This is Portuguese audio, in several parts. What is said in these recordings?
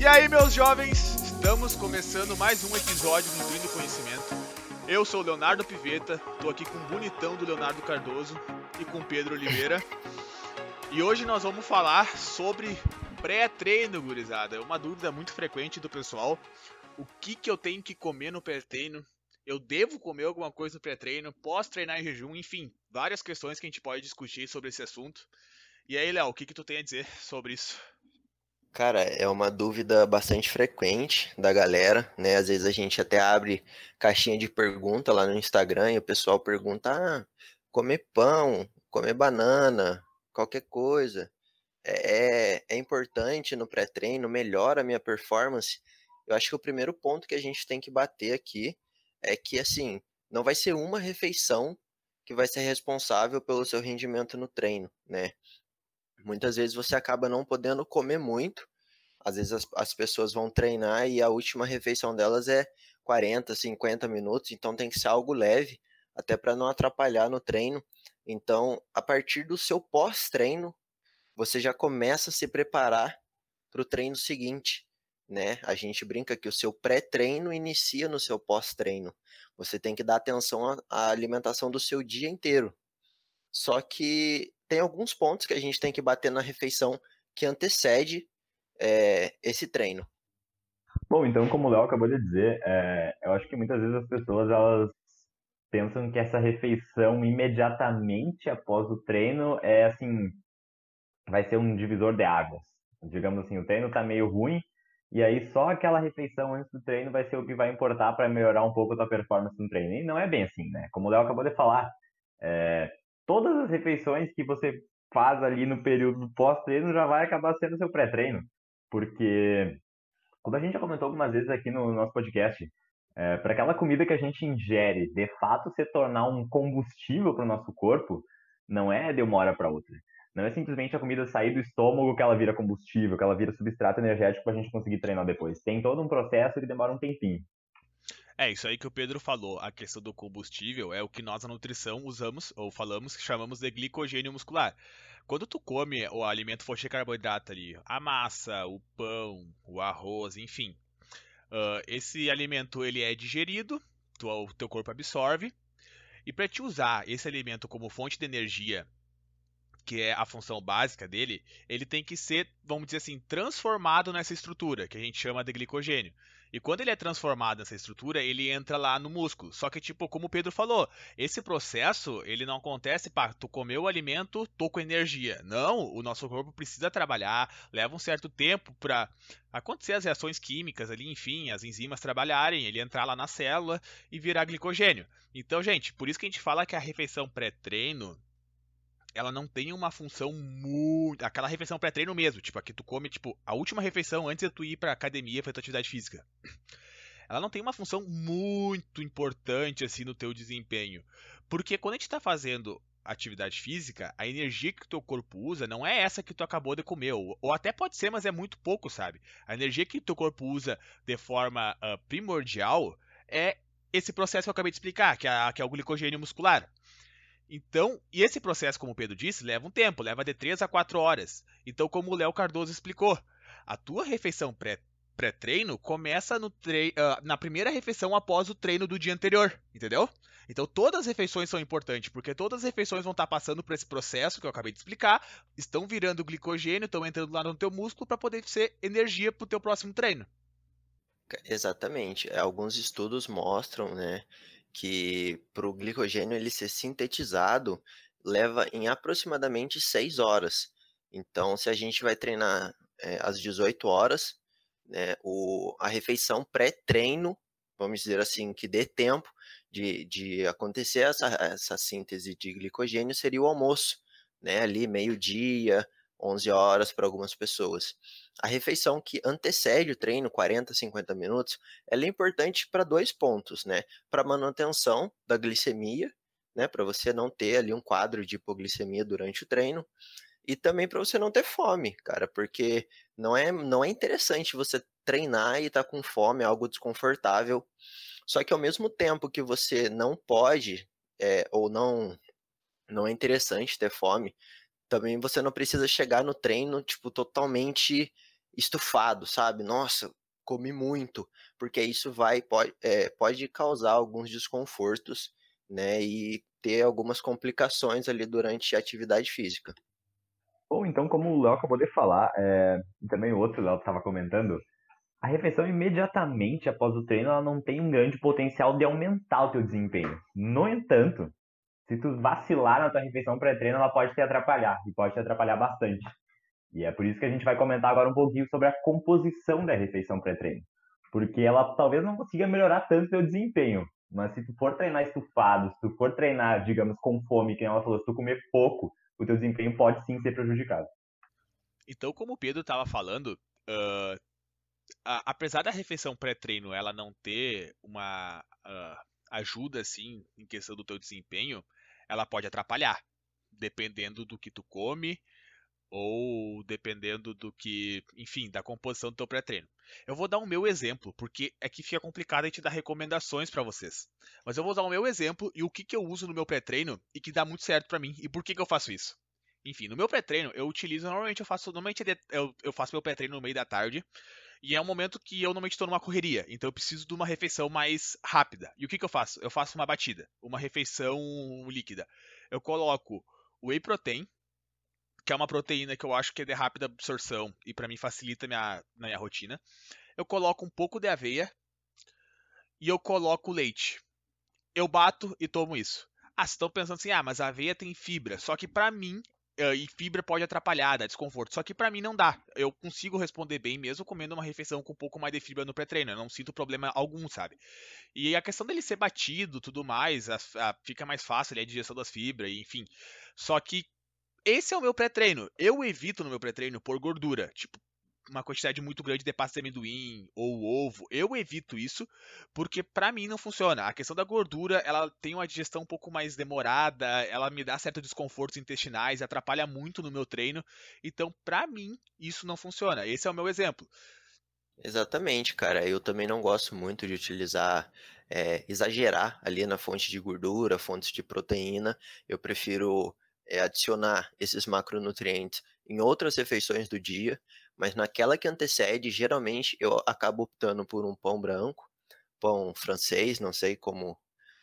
E aí, meus jovens, estamos começando mais um episódio do Nutrindo Conhecimento. Eu sou o Leonardo Piveta, tô aqui com o bonitão do Leonardo Cardoso e com o Pedro Oliveira. E hoje nós vamos falar sobre pré-treino, gurizada. É uma dúvida muito frequente do pessoal. O que, que eu tenho que comer no pré-treino? Eu devo comer alguma coisa no pré-treino? Posso treinar em jejum? Enfim, várias questões que a gente pode discutir sobre esse assunto. E aí, Léo, o que, que tu tem a dizer sobre isso? Cara, é uma dúvida bastante frequente da galera, né? Às vezes a gente até abre caixinha de pergunta lá no Instagram e o pessoal pergunta: ah, comer pão, comer banana, qualquer coisa. É, é, é importante no pré-treino, melhora a minha performance. Eu acho que o primeiro ponto que a gente tem que bater aqui é que, assim, não vai ser uma refeição que vai ser responsável pelo seu rendimento no treino, né? Muitas vezes você acaba não podendo comer muito. Às vezes as, as pessoas vão treinar e a última refeição delas é 40, 50 minutos, então tem que ser algo leve, até para não atrapalhar no treino. Então, a partir do seu pós-treino, você já começa a se preparar para o treino seguinte, né? A gente brinca que o seu pré-treino inicia no seu pós-treino. Você tem que dar atenção à alimentação do seu dia inteiro. Só que tem alguns pontos que a gente tem que bater na refeição que antecede é, esse treino. Bom, então, como o Léo acabou de dizer, é, eu acho que muitas vezes as pessoas elas pensam que essa refeição imediatamente após o treino é assim, vai ser um divisor de águas. Digamos assim, o treino está meio ruim e aí só aquela refeição antes do treino vai ser o que vai importar para melhorar um pouco a tua performance no treino. E não é bem assim, né? Como o Léo acabou de falar, é, todas as refeições que você faz ali no período pós-treino já vai acabar sendo seu pré-treino. Porque, como a gente já comentou algumas vezes aqui no nosso podcast, é, para aquela comida que a gente ingere de fato se tornar um combustível para o nosso corpo, não é de uma hora para outra. Não é simplesmente a comida sair do estômago que ela vira combustível, que ela vira substrato energético para a gente conseguir treinar depois. Tem todo um processo que demora um tempinho. É, isso aí que o Pedro falou, a questão do combustível é o que nós na nutrição usamos ou falamos que chamamos de glicogênio muscular. Quando tu come o alimento fonte de carboidrato ali, a massa, o pão, o arroz, enfim, uh, esse alimento ele é digerido, tu, o teu corpo absorve, e para te usar esse alimento como fonte de energia que é a função básica dele, ele tem que ser, vamos dizer assim, transformado nessa estrutura, que a gente chama de glicogênio. E quando ele é transformado nessa estrutura, ele entra lá no músculo. Só que, tipo, como o Pedro falou, esse processo, ele não acontece, pá, tu comeu o alimento, tô com energia. Não, o nosso corpo precisa trabalhar, leva um certo tempo para acontecer as reações químicas ali, enfim, as enzimas trabalharem, ele entrar lá na célula e virar glicogênio. Então, gente, por isso que a gente fala que a refeição pré-treino, ela não tem uma função muito. Aquela refeição pré-treino mesmo, tipo, aqui tu come, tipo, a última refeição antes de tu ir pra academia fazer tua atividade física. Ela não tem uma função muito importante, assim, no teu desempenho. Porque quando a gente tá fazendo atividade física, a energia que o teu corpo usa não é essa que tu acabou de comer. Ou, ou até pode ser, mas é muito pouco, sabe? A energia que o teu corpo usa de forma uh, primordial é esse processo que eu acabei de explicar, que é, que é o glicogênio muscular. Então, e esse processo, como o Pedro disse, leva um tempo, leva de 3 a 4 horas. Então, como o Léo Cardoso explicou, a tua refeição pré pré-treino começa no tre uh, na primeira refeição após o treino do dia anterior, entendeu? Então todas as refeições são importantes, porque todas as refeições vão estar passando por esse processo que eu acabei de explicar, estão virando glicogênio, estão entrando lá no teu músculo para poder ser energia para o teu próximo treino. Exatamente. Alguns estudos mostram, né, que para o glicogênio ele ser sintetizado leva em aproximadamente 6 horas. Então, se a gente vai treinar é, às 18 horas, né, o, a refeição pré-treino, vamos dizer assim, que dê tempo de, de acontecer essa, essa síntese de glicogênio, seria o almoço, né, ali meio-dia, 11 horas para algumas pessoas. A refeição que antecede o treino, 40, 50 minutos, ela é importante para dois pontos, né? Para manutenção da glicemia, né? Para você não ter ali um quadro de hipoglicemia durante o treino. E também para você não ter fome, cara, porque não é, não é interessante você treinar e estar tá com fome, é algo desconfortável. Só que ao mesmo tempo que você não pode, é, ou não, não é interessante ter fome, também você não precisa chegar no treino, tipo, totalmente estufado, sabe? Nossa, comi muito, porque isso vai pode, é, pode causar alguns desconfortos, né? E ter algumas complicações ali durante a atividade física. Bom, então, como o Léo acabou de falar, é, e também o outro Léo estava comentando, a refeição imediatamente após o treino ela não tem um grande potencial de aumentar o teu desempenho. No entanto, se tu vacilar na tua refeição pré-treino, ela pode te atrapalhar, e pode te atrapalhar bastante. E é por isso que a gente vai comentar agora um pouquinho sobre a composição da refeição pré-treino. Porque ela talvez não consiga melhorar tanto o teu desempenho, mas se tu for treinar estufado, se tu for treinar, digamos, com fome, que ela falou, se tu comer pouco, o teu desempenho pode sim ser prejudicado. Então, como o Pedro estava falando, uh, a, apesar da refeição pré-treino ela não ter uma uh, ajuda assim em questão do teu desempenho, ela pode atrapalhar, dependendo do que tu come ou dependendo do que, enfim, da composição do teu pré-treino. Eu vou dar o meu exemplo, porque é que fica complicado a gente dar recomendações para vocês. Mas eu vou dar o meu exemplo e o que, que eu uso no meu pré-treino e que dá muito certo para mim e por que, que eu faço isso. Enfim, no meu pré-treino eu utilizo normalmente eu faço normalmente eu, eu faço meu pré-treino no meio da tarde e é um momento que eu normalmente estou numa correria, então eu preciso de uma refeição mais rápida. E o que, que eu faço? Eu faço uma batida, uma refeição líquida. Eu coloco whey protein, que é uma proteína que eu acho que é de rápida absorção e para mim facilita minha, minha rotina. Eu coloco um pouco de aveia e eu coloco leite. Eu bato e tomo isso. Ah, vocês estão pensando assim, ah, mas a aveia tem fibra. Só que para mim, e fibra pode atrapalhar, dar desconforto. Só que para mim não dá. Eu consigo responder bem mesmo comendo uma refeição com um pouco mais de fibra no pré-treino. Eu não sinto problema algum, sabe? E a questão dele ser batido, tudo mais, a, a, fica mais fácil ali, a digestão das fibras, enfim. Só que esse é o meu pré-treino. Eu evito no meu pré-treino por gordura. Tipo, uma quantidade muito grande de pasta de amendoim ou ovo. Eu evito isso porque para mim não funciona. A questão da gordura, ela tem uma digestão um pouco mais demorada, ela me dá certos desconfortos intestinais, atrapalha muito no meu treino. Então, para mim, isso não funciona. Esse é o meu exemplo. Exatamente, cara. Eu também não gosto muito de utilizar, é, exagerar ali na fonte de gordura, fontes de proteína. Eu prefiro é, adicionar esses macronutrientes em outras refeições do dia, mas naquela que antecede, geralmente eu acabo optando por um pão branco, pão francês, não sei como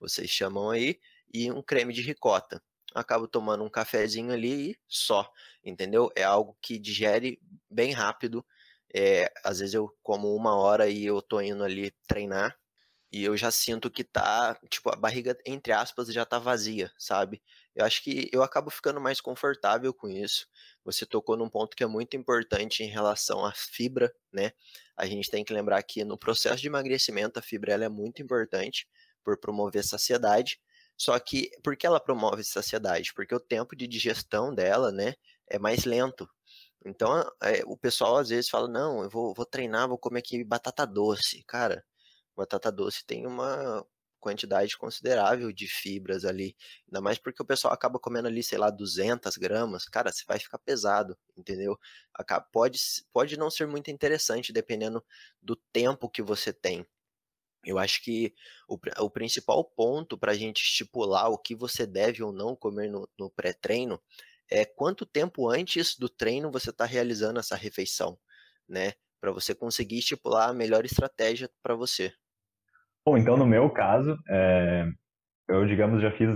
vocês chamam aí, e um creme de ricota. Acabo tomando um cafezinho ali e só, entendeu? É algo que digere bem rápido. É, às vezes eu como uma hora e eu tô indo ali treinar e eu já sinto que tá, tipo, a barriga, entre aspas, já tá vazia, sabe? Eu acho que eu acabo ficando mais confortável com isso. Você tocou num ponto que é muito importante em relação à fibra, né? A gente tem que lembrar que no processo de emagrecimento a fibra é muito importante por promover saciedade. Só que por que ela promove saciedade? Porque o tempo de digestão dela, né, é mais lento. Então é, o pessoal às vezes fala: não, eu vou, vou treinar, vou comer aqui batata doce. Cara, batata doce tem uma quantidade considerável de fibras ali. Ainda mais porque o pessoal acaba comendo ali, sei lá, 200 gramas. Cara, você vai ficar pesado, entendeu? Pode, pode não ser muito interessante, dependendo do tempo que você tem. Eu acho que o, o principal ponto para a gente estipular o que você deve ou não comer no, no pré-treino é quanto tempo antes do treino você está realizando essa refeição, né? Para você conseguir estipular a melhor estratégia para você. Bom, então no meu caso, é, eu, digamos, já fiz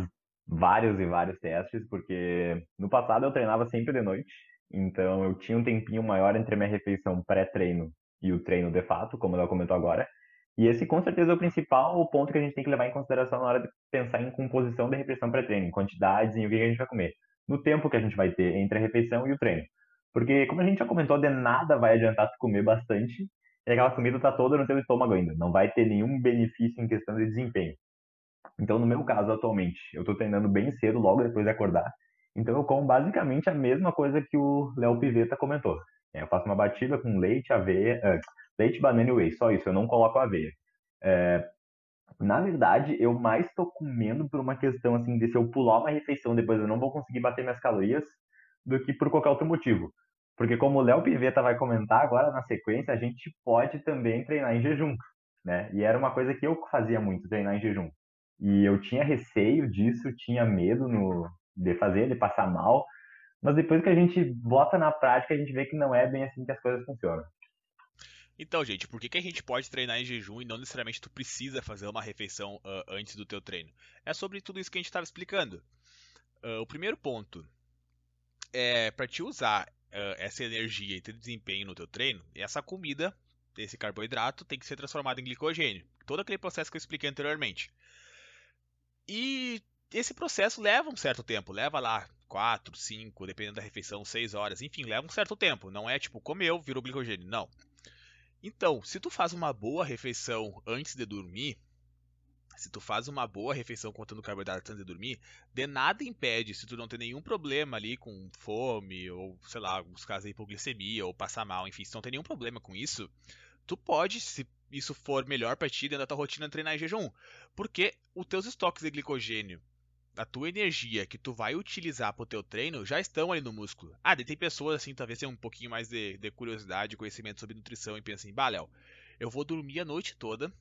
vários e vários testes, porque no passado eu treinava sempre de noite, então eu tinha um tempinho maior entre a minha refeição pré-treino e o treino de fato, como ela comentou agora. E esse, com certeza, é o principal ponto que a gente tem que levar em consideração na hora de pensar em composição da refeição pré-treino, em quantidades, em o que a gente vai comer, no tempo que a gente vai ter entre a refeição e o treino. Porque, como a gente já comentou, de nada vai adiantar tu comer bastante e aquela comida está toda no teu estômago ainda. Não vai ter nenhum benefício em questão de desempenho. Então, no meu caso, atualmente, eu estou treinando bem cedo, logo depois de acordar. Então, eu como basicamente a mesma coisa que o Léo Piveta comentou. É, eu faço uma batida com leite, aveia, uh, leite, banana e whey, só isso, eu não coloco aveia. É, na verdade, eu mais estou comendo por uma questão assim de se eu pular uma refeição depois eu não vou conseguir bater minhas calorias do que por qualquer outro motivo. Porque como o Léo Piveta vai comentar agora na sequência, a gente pode também treinar em jejum, né? E era uma coisa que eu fazia muito, treinar em jejum. E eu tinha receio disso, tinha medo no, de fazer, de passar mal. Mas depois que a gente bota na prática, a gente vê que não é bem assim que as coisas funcionam. Então, gente, por que, que a gente pode treinar em jejum e não necessariamente tu precisa fazer uma refeição uh, antes do teu treino? É sobre tudo isso que a gente estava explicando. Uh, o primeiro ponto é para te usar essa energia e ter desempenho no teu treino, essa comida, esse carboidrato, tem que ser transformado em glicogênio. Todo aquele processo que eu expliquei anteriormente. E esse processo leva um certo tempo, leva lá 4, 5, dependendo da refeição, 6 horas, enfim, leva um certo tempo. Não é tipo, comeu, virou glicogênio. Não. Então, se tu faz uma boa refeição antes de dormir, se tu faz uma boa refeição contando carboidrato antes de dormir, de nada impede, se tu não tem nenhum problema ali com fome, ou sei lá, alguns casos de hipoglicemia, ou passar mal, enfim, se não tem nenhum problema com isso, tu pode, se isso for melhor para ti dentro da tua rotina, treinar em jejum. Porque os teus estoques de glicogênio a tua energia que tu vai utilizar pro teu treino já estão ali no músculo. Ah, tem pessoas assim, talvez tenham um pouquinho mais de, de curiosidade, conhecimento sobre nutrição e pensam assim, bah, Léo, eu vou dormir a noite toda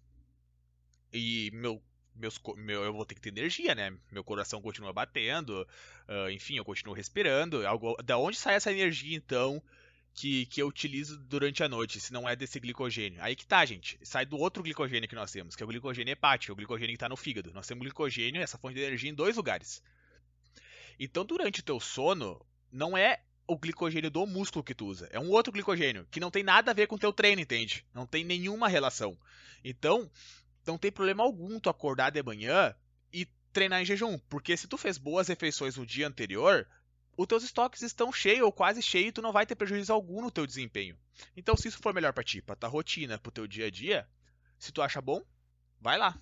e meu, meus, meu, eu vou ter que ter energia, né? Meu coração continua batendo, uh, enfim, eu continuo respirando. Algo, da onde sai essa energia, então, que, que eu utilizo durante a noite, se não é desse glicogênio. Aí que tá, gente. Sai do outro glicogênio que nós temos, que é o glicogênio hepático, o glicogênio que está no fígado. Nós temos glicogênio, essa fonte de energia, em dois lugares. Então, durante o teu sono, não é o glicogênio do músculo que tu usa. É um outro glicogênio, que não tem nada a ver com o teu treino, entende? Não tem nenhuma relação. Então, não tem problema algum tu acordar de manhã e treinar em jejum. Porque se tu fez boas refeições no dia anterior, os teus estoques estão cheios ou quase cheios e tu não vai ter prejuízo algum no teu desempenho. Então, se isso for melhor para ti, para tua rotina, para o teu dia a dia, se tu acha bom, vai lá.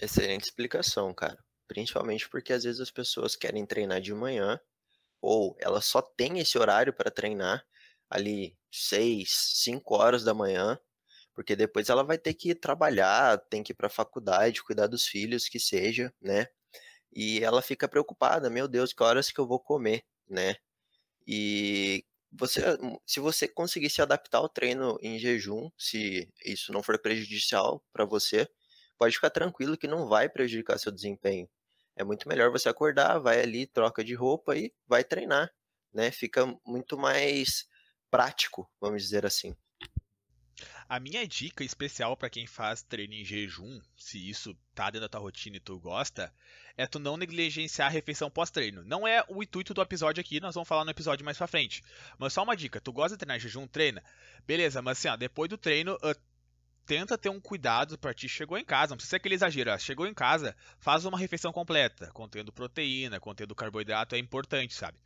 Excelente explicação, cara. Principalmente porque às vezes as pessoas querem treinar de manhã ou elas só têm esse horário para treinar ali 6, 5 horas da manhã, porque depois ela vai ter que trabalhar, tem que ir para a faculdade, cuidar dos filhos, que seja, né? E ela fica preocupada, meu Deus, que horas que eu vou comer, né? E você, se você conseguir se adaptar ao treino em jejum, se isso não for prejudicial para você, pode ficar tranquilo que não vai prejudicar seu desempenho. É muito melhor você acordar, vai ali, troca de roupa e vai treinar, né? Fica muito mais prático, vamos dizer assim. A minha dica especial para quem faz treino em jejum, se isso tá dentro da tua rotina e tu gosta, é tu não negligenciar a refeição pós-treino. Não é o intuito do episódio aqui, nós vamos falar no episódio mais pra frente. Mas só uma dica, tu gosta de treinar em jejum, treina. Beleza, mas assim, ó, depois do treino, uh, tenta ter um cuidado para ti. Chegou em casa, não precisa ser aquele exagero. Ó, chegou em casa, faz uma refeição completa, contendo proteína, contendo carboidrato, é importante, sabe?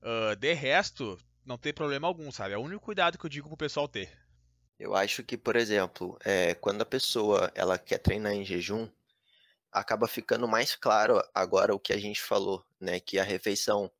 Uh, de resto, não tem problema algum, sabe? É o único cuidado que eu digo pro pessoal ter. Eu acho que, por exemplo, é, quando a pessoa ela quer treinar em jejum, acaba ficando mais claro agora o que a gente falou, né? Que a refeição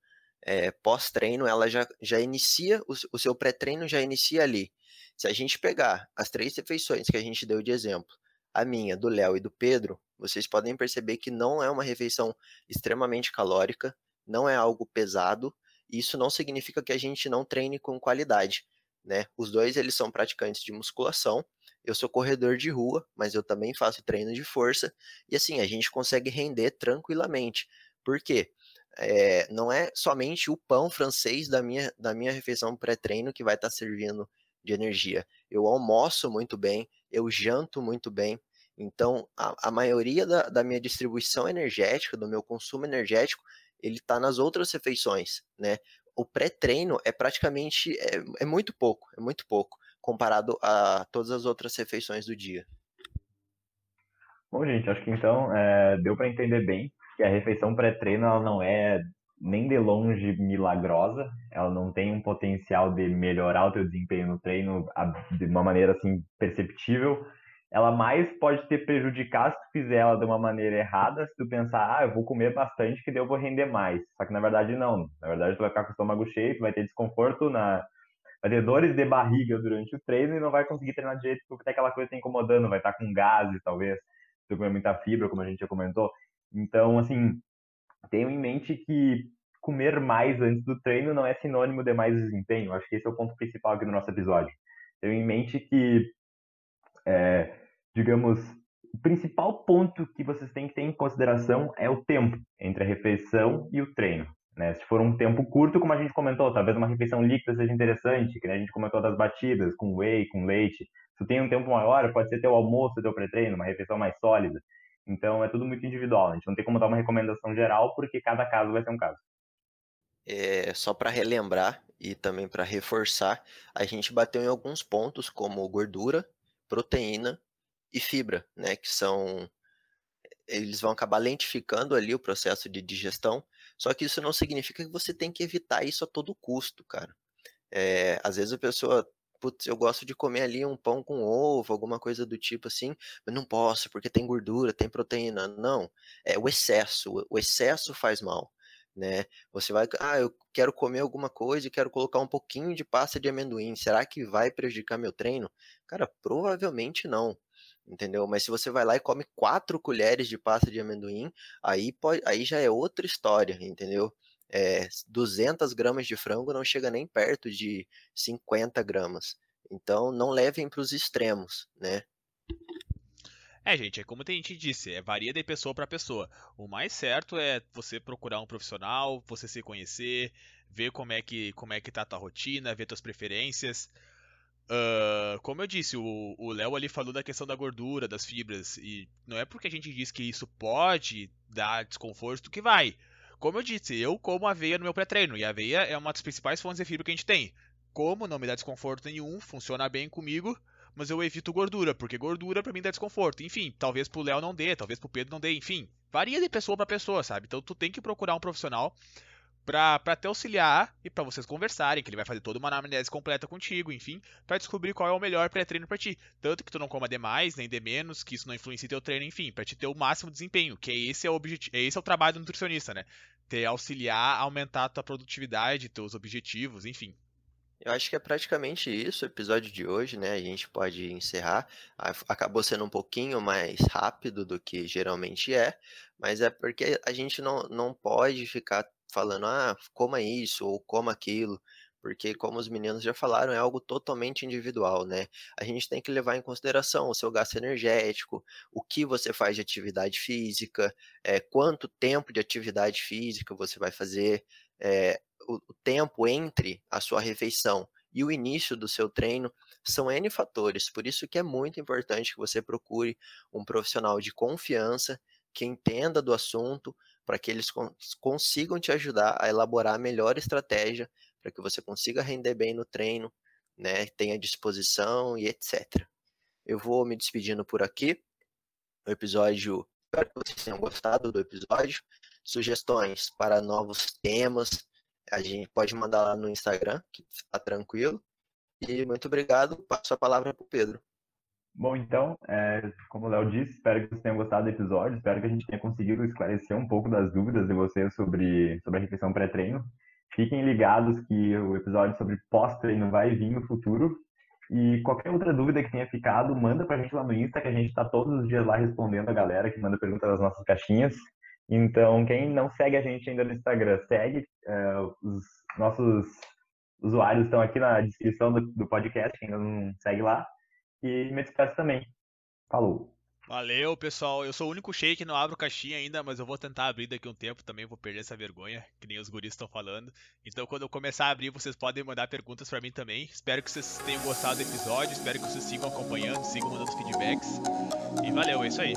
é, pós-treino ela já, já inicia, o, o seu pré-treino já inicia ali. Se a gente pegar as três refeições que a gente deu de exemplo, a minha, do Léo e do Pedro, vocês podem perceber que não é uma refeição extremamente calórica, não é algo pesado, e isso não significa que a gente não treine com qualidade né? Os dois eles são praticantes de musculação. Eu sou corredor de rua, mas eu também faço treino de força e assim a gente consegue render tranquilamente. Por quê? É, não é somente o pão francês da minha, da minha refeição pré-treino que vai estar tá servindo de energia. Eu almoço muito bem, eu janto muito bem. Então, a, a maioria da, da minha distribuição energética, do meu consumo energético, ele está nas outras refeições, né? O pré-treino é praticamente é, é, muito pouco, é muito pouco comparado a todas as outras refeições do dia. Bom, gente, acho que então é, deu para entender bem que a refeição pré-treino ela não é nem de longe milagrosa, ela não tem um potencial de melhorar o teu desempenho no treino de uma maneira assim perceptível, ela mais pode te prejudicar se tu fizer ela de uma maneira errada, se tu pensar, ah, eu vou comer bastante que daí eu vou render mais. Só que na verdade não. Na verdade tu vai ficar com o estômago cheio, tu vai ter desconforto na vai ter dores de barriga durante o treino e não vai conseguir treinar direito porque tem aquela coisa te incomodando, vai estar com gases, talvez, se tu comer muita fibra, como a gente já comentou. Então, assim, tenho em mente que comer mais antes do treino não é sinônimo de mais desempenho. Acho que esse é o ponto principal aqui do nosso episódio. Tenho em mente que é, digamos, o principal ponto que vocês têm que ter em consideração é o tempo entre a refeição e o treino. Né? Se for um tempo curto, como a gente comentou, talvez uma refeição líquida seja interessante, que né, a gente comentou das batidas, com whey, com leite. Se tem um tempo maior, pode ser teu almoço, teu pré-treino, uma refeição mais sólida. Então é tudo muito individual. A gente não tem como dar uma recomendação geral, porque cada caso vai ser um caso. É, só para relembrar e também para reforçar, a gente bateu em alguns pontos como gordura, proteína e fibra, né, que são eles vão acabar lentificando ali o processo de digestão, só que isso não significa que você tem que evitar isso a todo custo, cara. É, às vezes a pessoa, putz, eu gosto de comer ali um pão com ovo, alguma coisa do tipo assim, mas não posso porque tem gordura, tem proteína. Não, é o excesso, o excesso faz mal. Né? Você vai, ah, eu quero comer alguma coisa e quero colocar um pouquinho de pasta de amendoim. Será que vai prejudicar meu treino? Cara, provavelmente não entendeu? Mas se você vai lá e come quatro colheres de pasta de amendoim, aí, pode, aí já é outra história, entendeu? É, 200 gramas de frango não chega nem perto de 50 gramas. Então, não levem para os extremos, né? É, gente, é como a gente disse, é, varia de pessoa para pessoa. O mais certo é você procurar um profissional, você se conhecer, ver como é que como é que tá a tua rotina, ver tuas preferências. Uh, como eu disse, o Léo ali falou da questão da gordura, das fibras, e não é porque a gente diz que isso pode dar desconforto que vai. Como eu disse, eu como aveia no meu pré-treino, e a aveia é uma das principais fontes de fibra que a gente tem. Como não me dá desconforto nenhum, funciona bem comigo, mas eu evito gordura, porque gordura para mim dá desconforto. Enfim, talvez pro Léo não dê, talvez pro Pedro não dê, enfim. Varia de pessoa para pessoa, sabe? Então tu tem que procurar um profissional para te auxiliar e para vocês conversarem, que ele vai fazer toda uma anamnese completa contigo, enfim, para descobrir qual é o melhor pré-treino para ti. Tanto que tu não coma demais, nem de menos, que isso não influencie teu treino, enfim, para te ter o máximo desempenho, que esse é o objetivo, esse é o trabalho do nutricionista, né? Te auxiliar a aumentar a tua produtividade, teus objetivos, enfim. Eu acho que é praticamente isso o episódio de hoje, né? A gente pode encerrar. Acabou sendo um pouquinho mais rápido do que geralmente é, mas é porque a gente não, não pode ficar falando, ah, coma isso ou coma aquilo, porque, como os meninos já falaram, é algo totalmente individual, né? A gente tem que levar em consideração o seu gasto energético, o que você faz de atividade física, é, quanto tempo de atividade física você vai fazer, é, o, o tempo entre a sua refeição e o início do seu treino são N fatores, por isso que é muito importante que você procure um profissional de confiança que entenda do assunto, para que eles consigam te ajudar a elaborar a melhor estratégia para que você consiga render bem no treino, né, tenha disposição e etc. Eu vou me despedindo por aqui. O episódio, espero que vocês tenham gostado do episódio. Sugestões para novos temas, a gente pode mandar lá no Instagram, que está tranquilo. E muito obrigado. Passo a palavra para o Pedro. Bom, então, é, como o Léo disse, espero que vocês tenham gostado do episódio, espero que a gente tenha conseguido esclarecer um pouco das dúvidas de vocês sobre, sobre a refeição pré-treino. Fiquem ligados que o episódio sobre pós-treino vai vir no futuro. E qualquer outra dúvida que tenha ficado, manda pra gente lá no Insta, que a gente está todos os dias lá respondendo a galera que manda perguntas nas nossas caixinhas. Então, quem não segue a gente ainda no Instagram, segue. É, os nossos usuários estão aqui na descrição do, do podcast, quem ainda não segue lá. E me despeço também. Falou. Valeu, pessoal. Eu sou o único shake que não abro caixinha ainda, mas eu vou tentar abrir daqui um tempo também. Vou perder essa vergonha, que nem os guris estão falando. Então, quando eu começar a abrir, vocês podem mandar perguntas para mim também. Espero que vocês tenham gostado do episódio. Espero que vocês sigam acompanhando, sigam mandando feedbacks. E valeu, é isso aí.